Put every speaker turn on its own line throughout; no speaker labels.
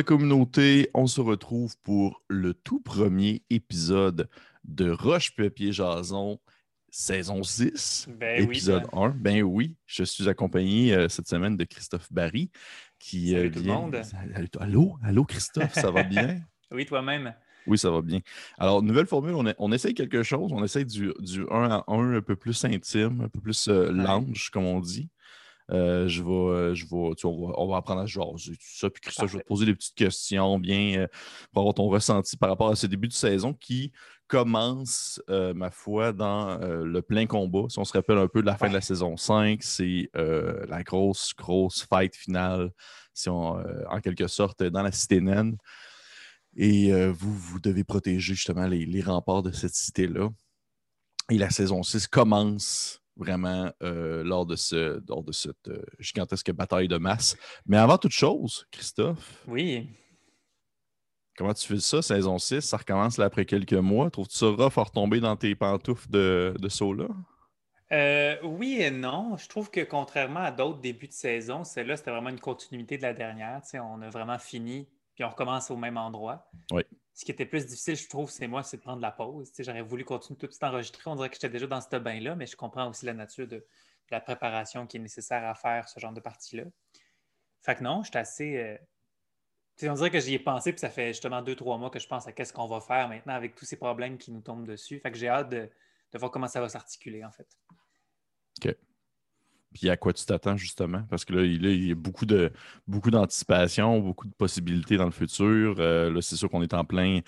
Oui, la communauté. On se retrouve pour le tout premier épisode de Roche Papier Jason, saison 6,
Ben oui,
épisode
ben.
1. Ben oui, je suis accompagné euh, cette semaine de Christophe Barry qui
Salut
euh,
tout le monde.
Allô, allô Christophe, ça va bien?
Oui, toi-même.
Oui, ça va bien. Alors, nouvelle formule, on, a- on essaye quelque chose. On essaye du, du 1 à 1 un peu plus intime, un peu plus euh, lounge, comme on dit. Euh, je vais, euh, je vais, tu on, va, on va apprendre à jaser, tout ça. Puis Christophe, je vais te poser des petites questions bien euh, pour avoir ton ressenti par rapport à ce début de saison qui commence, euh, ma foi, dans le plein combat. Si on se rappelle un peu de la fin de la saison 5, c'est la grosse, grosse fight finale, si on, en quelque sorte, dans la cité naine. Et vous, vous devez protéger justement les, les remparts de cette cité-là. Et la saison 6 commence vraiment euh, lors de, ce, lors de cette euh, gigantesque bataille de masse. Mais avant toute chose, Christophe,
Oui.
comment tu fais ça, saison 6? Ça recommence là après quelques mois. Trouves-tu ça rough à retomber dans tes pantoufles de, de saut-là?
Euh, oui et non. Je trouve que contrairement à d'autres débuts de saison, celle-là, c'était vraiment une continuité de la dernière. On a vraiment fini, puis on recommence au même endroit.
Oui.
Ce qui était plus difficile, je trouve, c'est moi, c'est de prendre la pause. J'aurais voulu continuer tout de suite enregistrer. On dirait que j'étais déjà dans ce bain-là, mais je comprends aussi la nature de, de la préparation qui est nécessaire à faire ce genre de partie-là. Fait que non, j'étais assez. euh, on dirait que j'y ai pensé, puis ça fait justement deux, trois mois que je pense à qu'est-ce qu'on va faire maintenant avec tous ces problèmes qui nous tombent dessus. Fait que j'ai hâte de, de voir comment ça va s'articuler, en fait.
Puis à quoi tu t'attends justement? Parce que là, il là, il y a beaucoup de beaucoup d'anticipation, beaucoup de possibilités dans le futur. Euh, là, c'est sûr qu'on est en plein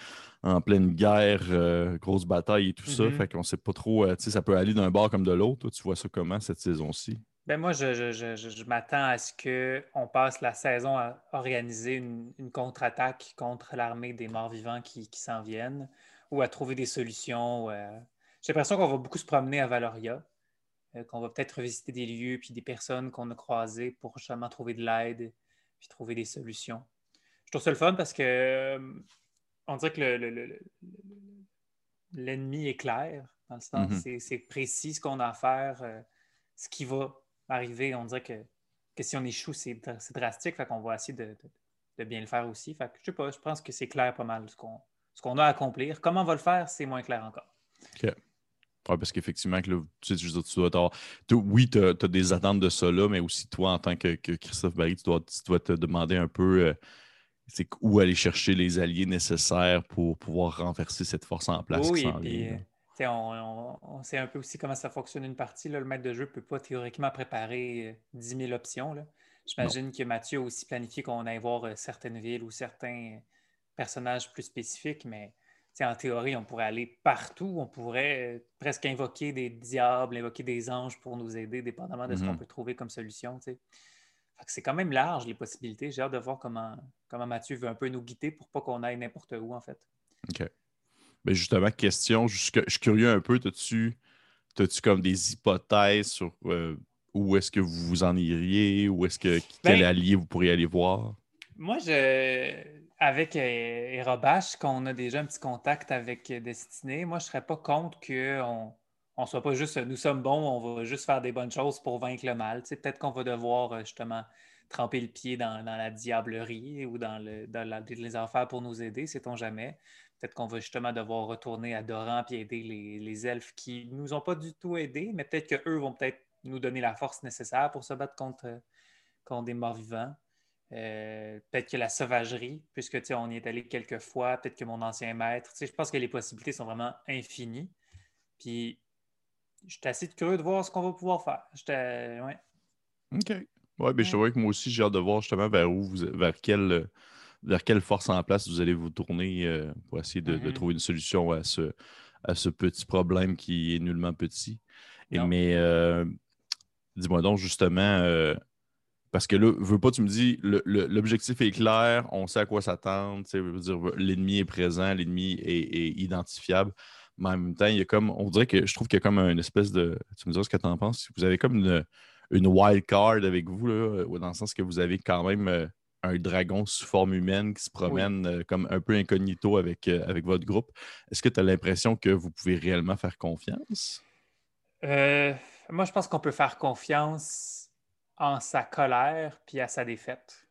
en pleine guerre, euh, grosse bataille et tout ça.
Mhm.
Fait qu'on sait pas trop. euh, tu sais, ça peut aller d'un bord comme de l'autre. Toi, tu vois ça comment cette saison-ci?
Ben moi, je, je- je- m'attends à ce qu'on passe la saison à organiser une, une contre-attaque contre l'armée des morts-vivants qui, qui s'en viennent ou à trouver des solutions. J'ai l'impression qu'on va beaucoup se promener à Valoria, qu'on va peut-être revisiter des lieux puis des personnes qu'on a croisées pour justement trouver de l'aide puis trouver des solutions. Je trouve ça le fun parce que euh, on dirait que le- le- le- le- le- l'ennemi est clair. Dans le sens,
Mhm.
c'est- c'est précis ce qu'on a à faire, euh, ce qui va arriver. On dirait que, que si on échoue, c'est dra- c'est drastique. Fait qu'on va essayer de, de- de bien le faire aussi. Fait que je sais pas, je pense que c'est clair pas mal ce qu'on ce qu'on a à accomplir. Comment on va le faire, c'est moins clair encore.
Ouais, parce qu'effectivement, tu sais, tu dois tu- oui, tu as, des attentes de ça là, mais aussi toi, en tant que, que Christophe Barry, tu dois, tu dois te demander un peu euh, c'est où aller chercher les alliés nécessaires pour pouvoir renverser cette force en place
oui,
vient.
euh, sais, on, on- on sait un peu aussi comment ça fonctionne une partie. là. Le maître de jeu ne peut pas théoriquement préparer euh, 10 000 options. J'imagine que Mathieu a aussi planifié qu'on aille voir euh, certaines villes ou certains personnages plus spécifiques, mais en théorie, on pourrait aller partout. On pourrait euh, presque invoquer des diables, invoquer des anges pour nous aider, dépendamment de ce qu'on
Mhm.
peut trouver comme solution. C'est quand même large, les possibilités. J'ai hâte de voir comment, comment Mathieu veut un peu nous guider pour pas qu'on aille n'importe où, en fait.
OK. Ben justement, question, je suis curieux un peu, as-tu as-tu comme des hypothèses sur euh, où est-ce que vous vous en iriez, où est-ce que quel
Ben-
allié vous pourriez aller voir?
Moi, je, avec euh, Erobash, qu'on a déjà un petit contact avec euh, Destiné, moi, je ne serais pas contre qu'on on soit pas juste nous sommes bons, on va juste faire des bonnes choses pour vaincre le mal. Tu sais, Peut-être qu'on va devoir euh, justement tremper le pied dans, la diablerie ou dans, les affaires pour nous aider, sait-on jamais. Peut-être qu'on va justement devoir retourner à Doran et aider les, elfes qui nous ont pas du tout aidés, mais peut-être qu'eux vont peut-être nous donner la force nécessaire pour se battre contre, des morts-vivants. Euh, peut-être que la sauvagerie, puisque tu sais, on y est allé quelques fois, peut-être que mon ancien maître. tu sais, Je pense que les possibilités sont vraiment infinies. Puis, je suis assez curieux de voir ce qu'on va pouvoir faire. J'étais- ouais.
OK. Ouais, ben, je te vois que moi aussi, j'ai hâte de voir justement vers où vous, vers quelle, vers quelle force en place vous allez vous tourner euh, pour essayer de, de
Mhm.
trouver une solution à ce, à ce petit problème qui est nullement petit. Et, mais euh, dis-moi donc justement, parce que là, veux pas, tu me dis, l'objectif est clair, on sait à quoi s'attendre, l'ennemi est présent, l'ennemi est, est identifiable. Mais en même temps, il y a comme, on dirait que je trouve qu'il y a comme une espèce de, tu me diras ce que tu en penses, vous avez comme une, une wild card avec vous, là, dans le sens que vous avez quand même euh, un dragon sous forme humaine qui se promène euh, comme un peu incognito avec, euh, avec votre groupe. Est-ce que tu as l'impression que vous pouvez réellement faire confiance?
Euh, moi, je pense qu'on peut faire confiance en sa colère puis à sa défaite.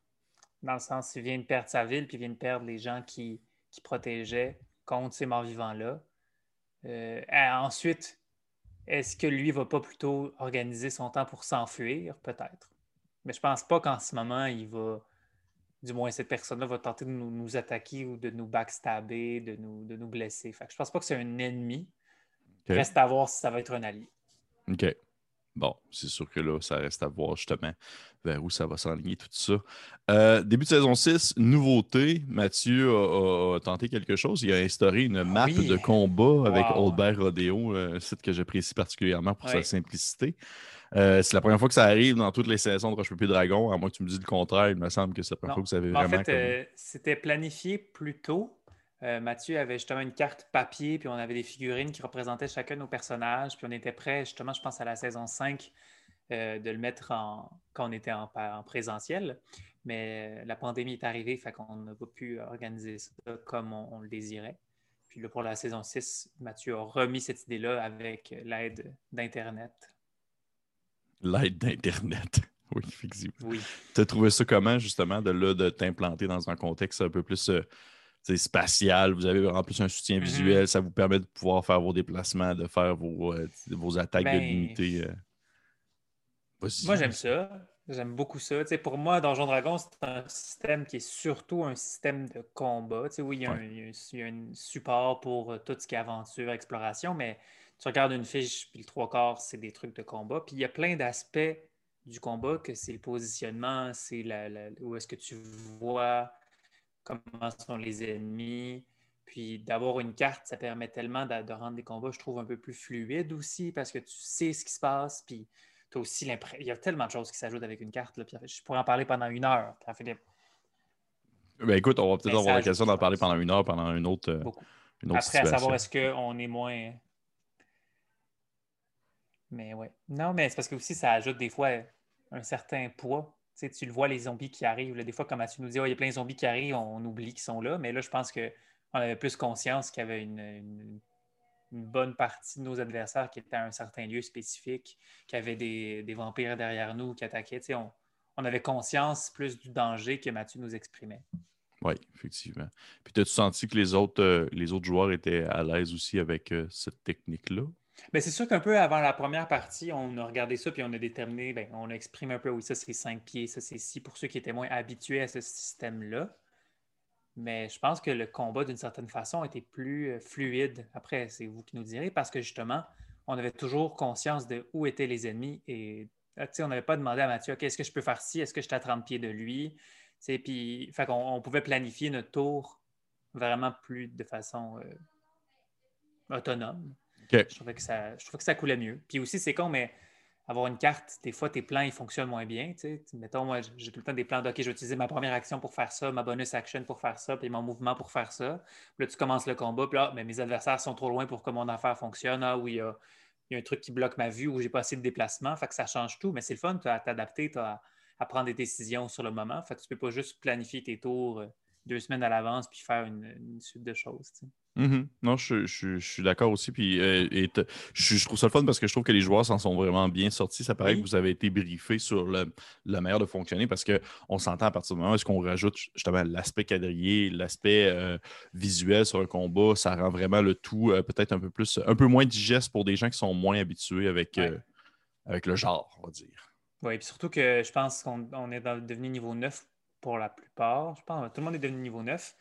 Dans le sens, il vient de perdre sa ville, puis il vient de perdre les gens qui, qui protégeaient contre ces morts-vivants-là. Euh, ensuite, est-ce que lui va pas plutôt organiser son temps pour s'enfuir? Peut-être. Mais je pense pas qu'en ce moment, il va, du moins cette personne-là va tenter de nous, attaquer ou de nous backstabber, de nous, de nous blesser. Fait que je pense pas que c'est un ennemi. Reste à voir si ça va être un allié.
OK. Bon, c'est sûr que là, ça reste à voir justement vers où ça va s'enligner tout ça. Euh, début de saison 6, nouveauté. Mathieu a, tenté quelque chose. Il a instauré une map de combat avec Bear Rodeo, un site que j'apprécie particulièrement pour sa simplicité. Euh, c'est la première fois que ça arrive dans toutes les saisons de Roche Papier Dragon, à moins que tu me dises le contraire. Il me semble que c'est la première fois que vous avez vraiment.
En fait, euh, c'était planifié plus tôt. Euh, Mathieu avait justement une carte papier, puis on avait des figurines qui représentaient chacun de nos personnages, puis on était prêt, justement, je pense à la saison 5, de le mettre en, quand on était en, présentiel. Mais la pandémie est arrivée, fait qu'on n'a pas pu organiser ça comme on, le désirait. Puis là, pour la saison 6, Mathieu a remis cette idée-là avec l'aide d'Internet
l'aide d'Internet. Oui, effectivement. Oui. Tu as trouvé ça comment, justement, de, là, de t'implanter dans un contexte un peu plus euh, spatial? Vous avez en plus un soutien mm-hmm. visuel, ça vous permet de pouvoir faire vos déplacements, de faire vos, euh, vos attaques de ben, l'unité.
Euh. Moi, j'aime ça. J'aime beaucoup ça. pour moi, Donjon Dragon, c'est un système qui est surtout un système de combat. oui, il y, a un, support pour tout ce qui est aventure, exploration, mais tu regardes une fiche, puis le trois quarts, c'est des trucs de combat. Puis il y a plein d'aspects du combat que c'est le positionnement, c'est où est-ce que tu vois, comment sont les ennemis. Puis d'avoir une carte, ça permet tellement de, rendre les combats, je trouve, un peu plus fluides aussi, parce que tu sais ce qui se passe. Puis tu as aussi l'impression. Il y a tellement de choses qui s'ajoutent avec une carte. Là, je pourrais en parler pendant une heure,
Ben écoute, on va peut-être avoir l'occasion d'en parler pendant une heure, pendant une autre. Euh, une
autre Après, à savoir est-ce qu'on est moins mais ouais. Non, mais c'est parce que aussi, ça ajoute des fois un certain poids. Tu, le vois, les zombies qui arrivent. des fois, comme tu nous dit, oh, il y a plein de zombies qui arrivent, on oublie qu'ils sont là. Mais là, je pense qu'on avait plus conscience qu'il y avait une, bonne partie de nos adversaires qui étaient à un certain lieu spécifique, qui avaient des, vampires derrière nous qui attaquaient. On, avait conscience plus du danger que Mathieu nous exprimait.
Oui, effectivement. Puis, as-tu senti que les autres, euh, les autres joueurs étaient à l'aise aussi avec euh, cette technique-là?
Ben, c'est sûr qu'un peu avant la première partie, on a regardé ça puis on a déterminé, ben, on a exprimé un peu, oui, ça c'est cinq pieds, ça c'est six pour ceux qui étaient moins habitués à ce système-là. Mais je pense que le combat, d'une certaine façon, était plus euh, fluide. Après, c'est vous qui nous direz, parce que justement, on avait toujours conscience de où étaient les ennemis et ah, on n'avait pas demandé à Mathieu, est-ce que je peux faire ci, est-ce que je suis à 30 pieds de lui? Puis, fait on, pouvait planifier notre tour vraiment plus de façon euh, autonome. Je, trouvais que ça, je trouvais que ça coulait mieux. Puis aussi, c'est con, mais avoir une carte, des fois, tes plans, ils fonctionnent moins bien. Mettons, moi, j'ai tout le temps des plans de, OK, je vais utiliser ma première action pour faire ça, ma bonus action pour faire ça, puis mon mouvement pour faire ça. Puis là, tu commences le combat, puis là, mais mes adversaires sont trop loin pour que mon affaire fonctionne. Ah, oui, il y a, un truc qui bloque ma vue ou j'ai pas assez de déplacement. Fait que ça change tout. Mais c'est le fun, tu as à t'adapter, tu as à prendre des décisions sur le moment. Fait que tu peux pas juste planifier tes tours euh, deux semaines à l'avance puis faire une, suite de choses.
Mm-hmm. Non, je, suis d'accord aussi. Puis, euh, je, trouve ça le fun parce que je trouve que les joueurs s'en sont vraiment bien sortis. Ça paraît que vous avez été briefé sur le, la manière de fonctionner parce qu'on s'entend à partir du moment où on rajoute justement l'aspect quadrillé, l'aspect euh, visuel sur un combat, ça rend vraiment le tout euh, peut-être un peu plus, un peu moins digeste pour des gens qui sont moins habitués avec, avec le genre, on va dire.
Oui, puis surtout que je pense qu'on est devenu niveau 9 pour la plupart. Je pense que tout le monde est devenu niveau 9.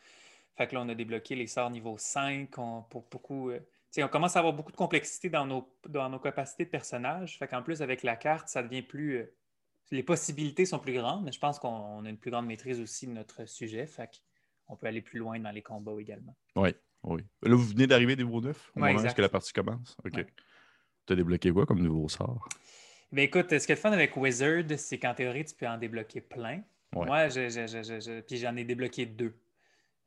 Fait que là, on a débloqué les sorts niveau 5 pour beaucoup. Euh, on commence à avoir beaucoup de complexité dans nos, dans nos capacités de personnages. Fait qu'en plus, avec la carte, ça devient plus. Euh, les possibilités sont plus grandes, mais je pense qu'on a une plus grande maîtrise aussi de notre sujet. Fait qu'on peut aller plus loin dans les combats également.
Oui, oui. Là, vous venez d'arriver niveau 9 au moment où la partie commence? OK. Tu as débloqué quoi comme nouveau sort?
Ben écoute, ce qui est le fun avec Wizard, c'est qu'en théorie, tu peux en débloquer plein. Moi, puis j'en ai débloqué deux.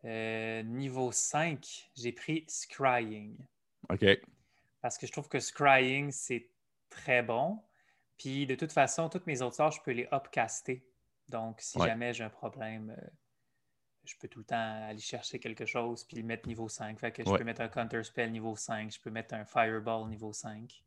Euh, niveau 5, j'ai pris Scrying.
OK.
Parce que je trouve que Scrying, c'est très bon. Puis de toute façon, toutes mes autres sorts, je peux les upcaster. Donc, si jamais j'ai un problème, euh, je peux tout le temps aller chercher quelque chose puis le mettre niveau 5. Fait que je peux mettre un Counter Spell niveau 5, je peux mettre un Fireball niveau 5.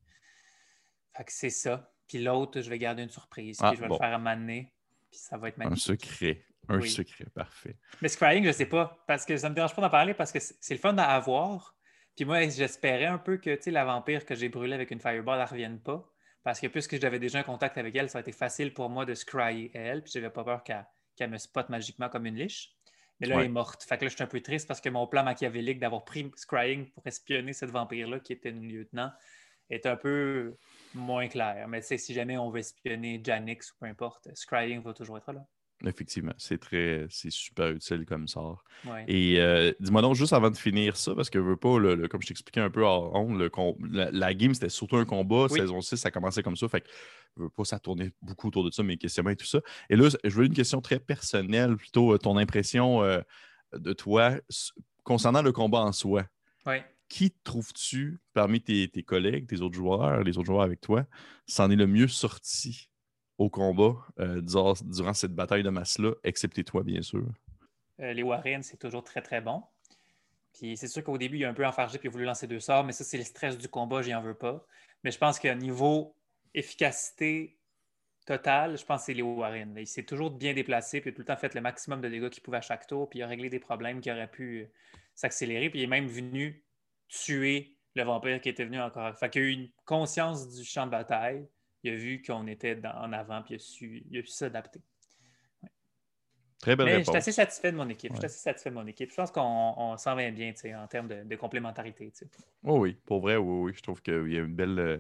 Fait que c'est ça. Puis l'autre, je vais garder une surprise. puis ah, je vais le faire à m'amener. Puis ça va être
Un secret. Un
Oui.
secret, parfait.
Mais Scrying, je sais pas, parce que ça me dérange pas d'en parler parce que c'est le fun à avoir. Puis moi, j'espérais un peu que la vampire que j'ai brûlée avec une fireball, elle revienne pas. Parce que puisque j'avais déjà un contact avec elle, ça a été facile pour moi de scryer elle. Puis j'avais pas peur qu'elle me spot magiquement comme une liche. Mais là,
Ouais.
elle est morte. Fait que là, je suis un peu triste parce que mon plan machiavélique d'avoir pris Scrying pour espionner cette vampire-là, qui était une lieutenant, est un peu moins clair. Mais tu sais, si jamais on veut espionner Janix ou peu importe, Scrying va toujours être là.
Effectivement, c'est très, c'est super utile comme sort.
Ouais.
Et euh, dis-moi donc, juste avant de finir ça, parce que je veux pas, le- le- comme je t'expliquais un peu en le la, la game, c'était surtout un combat.
Oui.
Saison 6, ça commençait comme ça. Fait que je veux pas, ça tournait beaucoup autour de ça, mes questionnements et tout ça. Et là, je veux une question très personnelle, plutôt euh, ton impression euh, de toi concernant le combat en soi.
Ouais.
Qui trouves-tu parmi tes, collègues, tes autres joueurs, les autres joueurs avec toi, s'en est le mieux sorti au combat euh, durant, cette bataille de masse-là, excepté toi, bien sûr?
Euh, les Warren, c'est toujours très, très bon. Puis c'est sûr qu'au début, il a un peu enfargé puis il a voulu lancer deux sorts, mais ça, c'est le stress du combat, j'y en veux pas. Mais je pense qu'à niveau efficacité totale, je pense que c'est les Warren. Il s'est toujours bien déplacé, puis tout le temps fait le maximum de dégâts qu'il pouvait à chaque tour, puis il a réglé des problèmes qui auraient pu s'accélérer, puis il est même venu tuer le vampire qui était venu encore. Fait qu'il a eu une conscience du champ de bataille. Il a vu qu'on était dans- en avant, puis il a su, il a su s'adapter.
Très belle
Mais je
réponse.
suis assez satisfait de mon équipe. Je suis assez satisfait de mon équipe. Je pense qu'on on s'en vient bien tu sais, en termes de, de complémentarité. tu sais.
Oh oui, pour vrai, oui, oui. Je trouve qu'il y a une belle. euh,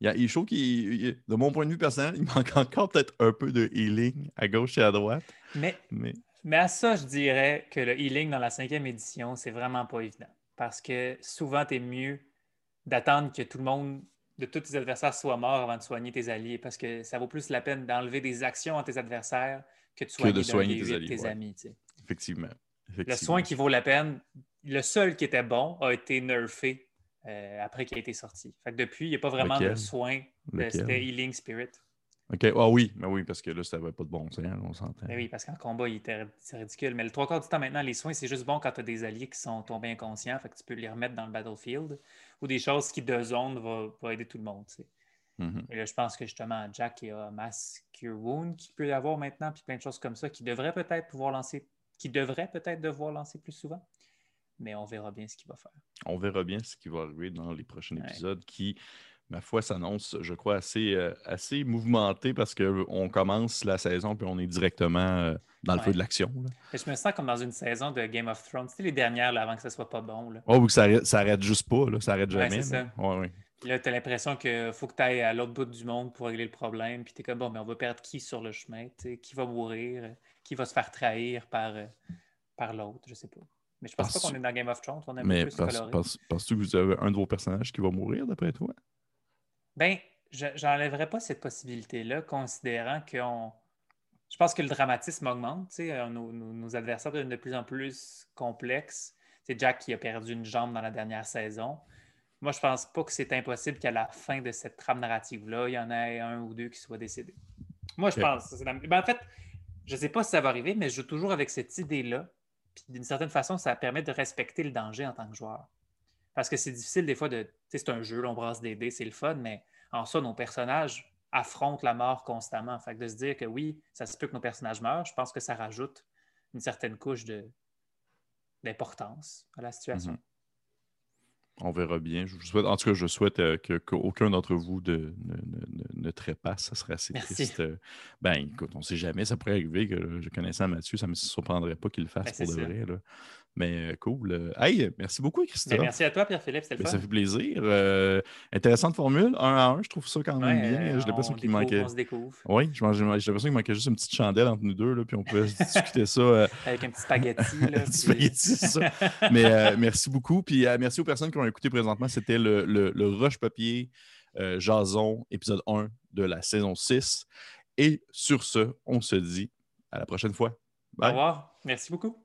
il y a, je trouve qu'il, il- de mon point de vue personnel, il manque encore peut-être un peu de healing à gauche et à droite.
Mais,
Mais
mais à ça, je dirais que le healing dans la cinquième édition, c'est vraiment pas évident. Parce que souvent, tu es mieux d'attendre que tout le monde, de tous tes adversaires, soient morts avant de soigner tes alliés. Parce que ça vaut plus la peine d'enlever des actions à tes adversaires que de soigner,
de
d'un
soigner tes
huit
alliés,
tes
ouais.
amis. tu sais.
effectivement.
Le soin qui vaut la peine, le seul qui était bon a été nerfé euh, après qu'il a été sorti. Fait que depuis, il n'y a pas vraiment
Lequel?
de soin. de-
Lequel?
C'était Healing Spirit.
OK. Ah oui, mais oui, parce que là, ça n'avait pas de bon sens, on s'entend.
Ben oui, parce qu'en combat, c'est ridicule. Mais le trois quarts du temps maintenant, les soins, c'est juste bon quand tu as des alliés qui sont tombés inconscients. Fait que tu peux les remettre dans le battlefield. Ou des choses qui, de zone, va, va aider tout le monde. tu sais.
Mhm.
Et là, je pense que justement, Jack il a Mass Cure Wound qui peut y avoir maintenant, puis plein de choses comme ça, qui devrait peut-être pouvoir lancer, qui devrait peut-être devoir lancer plus souvent. Mais on verra bien ce qu'il va faire.
On verra bien ce qui va arriver dans les prochains
Ouais.
épisodes qui, ma foi, s'annoncent, je crois, assez, euh, assez mouvementés parce qu'on commence la saison puis on est directement euh, dans le
Ouais.
feu de l'action.
je me sens comme dans une saison de Game of Thrones. C'était les dernières là, avant que ce soit pas bon. Là.
Oh, ou que ça arrête, ça arrête juste pas, là, ça arrête jamais. Ouais.
Puis là, tu as l'impression qu'il faut que tu ailles à l'autre bout du monde pour régler le problème. Puis tu es comme, bon, mais on va perdre qui sur le chemin? tu sais, Qui va mourir? euh, Qui va se faire trahir par, euh, par l'autre? Je sais pas. Mais je pense
Parce-
pas qu'on est dans Game of Thrones. On est
Mais
plus coloré.
penses- penses-tu que vous avez un de vos personnages qui va mourir, d'après toi?
Ben, je n'enlèverais pas cette possibilité-là, considérant qu'on. Je pense que le dramatisme augmente. tu sais, euh, Nos, nos- nos adversaires deviennent de plus en plus complexes. C'est Jack qui a perdu une jambe dans la dernière saison. Moi, je pense pas que c'est impossible qu'à la fin de cette trame narrative-là, il y en ait un ou deux qui soient décédés. Moi, je pense. la- ben, en fait, je sais pas si ça va arriver, mais je joue toujours avec cette idée-là. Puis d'une certaine façon, ça permet de respecter le danger en tant que joueur. Parce que c'est difficile des fois de. C'est un jeu, on brasse des dés, c'est le fun, mais en ça, nos personnages affrontent la mort constamment. Fait que de se dire que oui, ça se peut que nos personnages meurent, je pense que ça rajoute une certaine couche de d'importance à la situation.
Mhm. On verra bien. Je vous souhaite, en tout cas, je souhaite euh, qu'aucun d'entre vous de- ne, ne- ne- ne trépasse. Ça serait assez
Merci.
triste. Euh, Ben, écoute, on ne sait jamais. Ça pourrait arriver que je connaissais Mathieu. Ça ne me surprendrait pas qu'il le fasse
Ben,
pour de
ça.
vrai. là. Mais euh, cool. Euh, Hey, merci beaucoup,
Ben,
Christophe.
merci à toi, Pierre-Philippe, c'était le
Ben,
fun.
ça fait plaisir. Euh, intéressante formule, un à un. Je trouve ça quand même
Ouais,
bien.
euh,
J'ai l'impression
on
qu'il manquait.
On se découvre
Oui, j'ai l'impression qu'il manquait juste une petite chandelle entre nous deux, là, puis on pouvait discuter ça euh,
avec un petit spaghetti. Là,
Un petit spaghetti, c'est ça. Mais euh, merci beaucoup. Puis euh, merci aux personnes qui ont écouté présentement. C'était le, le, le Rush Papier euh, Jason, épisode 1 de la saison 6. Et sur ce, on se dit à la prochaine fois.
Au
Bye.
revoir. Merci beaucoup.